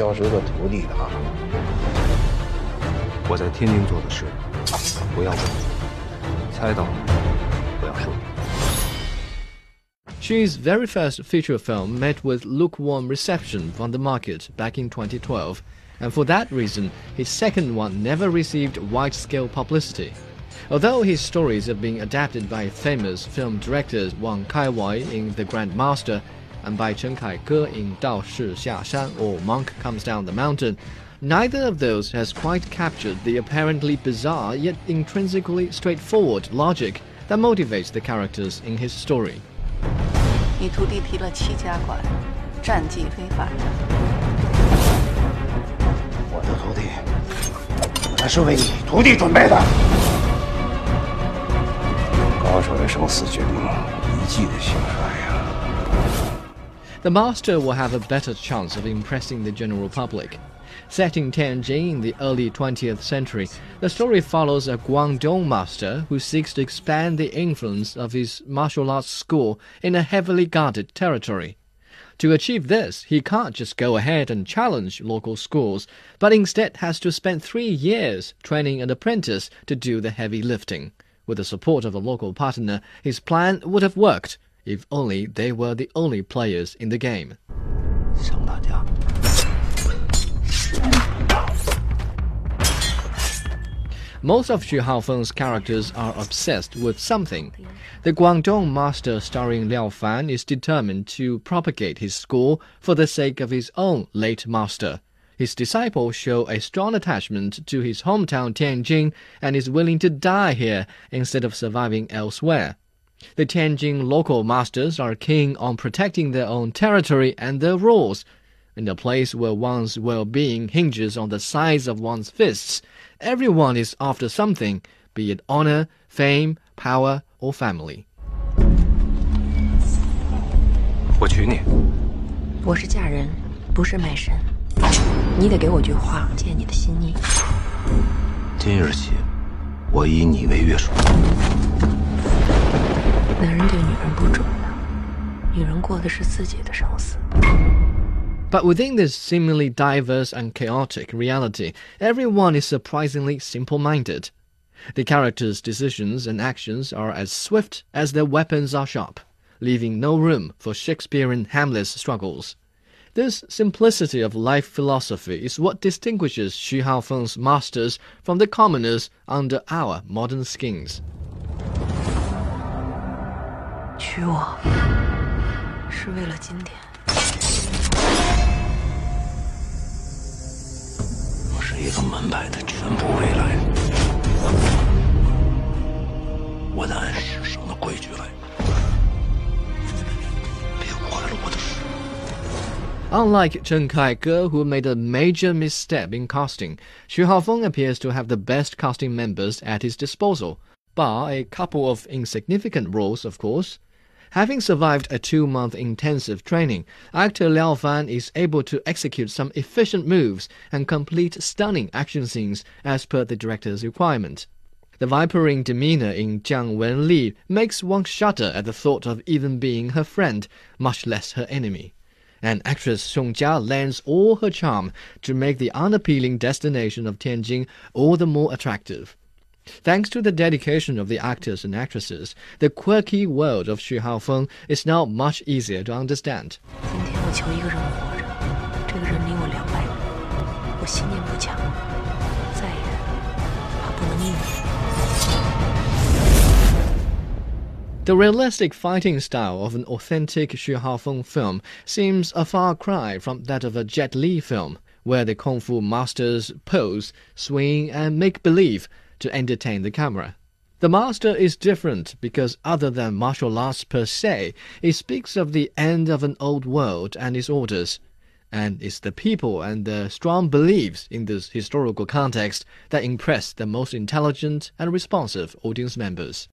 交涉的徒弟的啊。我在天津做的事，不要问，猜到不要说。Xu's very first feature film met with lukewarm reception from the market back in 2012, and for that reason, his second one never received wide-scale publicity. Although his stories have been adapted by famous film directors Wong Kar-wai in The Grandmaster and by Chen Kaige in Dao Shi Xia Shan or Monk Comes Down the Mountain. Neither of those has quite captured the apparently bizarre yet intrinsically straightforward logic that motivates the characters in his story. 你徒弟提了戚家馆，战绩非凡。我的徒弟，本来是为你徒弟准备的。高手人生死决定一计的兴衰。The master will have a better chance of impressing the general public. Set in Tianjin in the early 20th century, the story follows a Guangdong master who seeks to expand the influence of his martial arts school in a heavily guarded territory. To achieve this, he can't just go ahead and challenge local schools, but instead has to spend three years training an apprentice to do the heavy lifting. With the support of a local partner, his plan would have worked, if only they were the only players in the game. Most of Xu Haofeng's characters are obsessed with something. The Guangdong master starring Liao Fan is determined to propagate his school for the sake of his own late master. His disciples show a strong attachment to his hometown Tianjin and is willing to die here instead of surviving elsewhere. The Tianjin local masters are keen on protecting their own territory and their rules. In a place where one's well-being hinges on the size of one's fists, everyone is after something, be it honor, fame, power, or family. 我娶你。我是嫁人，不是卖身。你得给我句话，见你的心意。今日起，我以你为约束。 男人对女人不准的，女人过的是自己的生死。But within this seemingly diverse and chaotic reality, everyone is surprisingly simple minded. The characters' decisions and actions are as swift as their weapons are sharp, leaving no room for Shakespearean Hamlet's struggles. This simplicity of life philosophy is what distinguishes Xu Haofeng's masters from the commoners under our modern skins. 娶我是为了今天。我是一个门派的全部未来。我得按世上的规矩来，别坏了我的事。 Unlike Chen Kaige, who made a major misstep in casting, Xu Haofeng appears to have the best casting members at his disposal, bar a couple of insignificant roles, of course. Having survived a two-month intensive training, actor Liao Fan is able to execute some efficient moves and complete stunning action scenes as per the director's requirement. The vipering demeanor in Jiang Wenli makes one shudder at the thought of even being her friend, much less her enemy. And actress Song Jia lends all her charm to make the unappealing destination of Tianjin all the more attractive. Thanks to the dedication of the actors and actresses, the quirky world of Xu Haofeng is now much easier to understand. The realistic fighting style of an authentic Xu Haofeng film seems a far cry from that of a Jet Li film, where the kung fu masters pose, swing, and make believe to entertain the camera. The master is different because, other than martial arts per se, it speaks of the end of an old world and its orders. And it's the people and the strong beliefs in this historical context that impress the most intelligent and responsive audience members.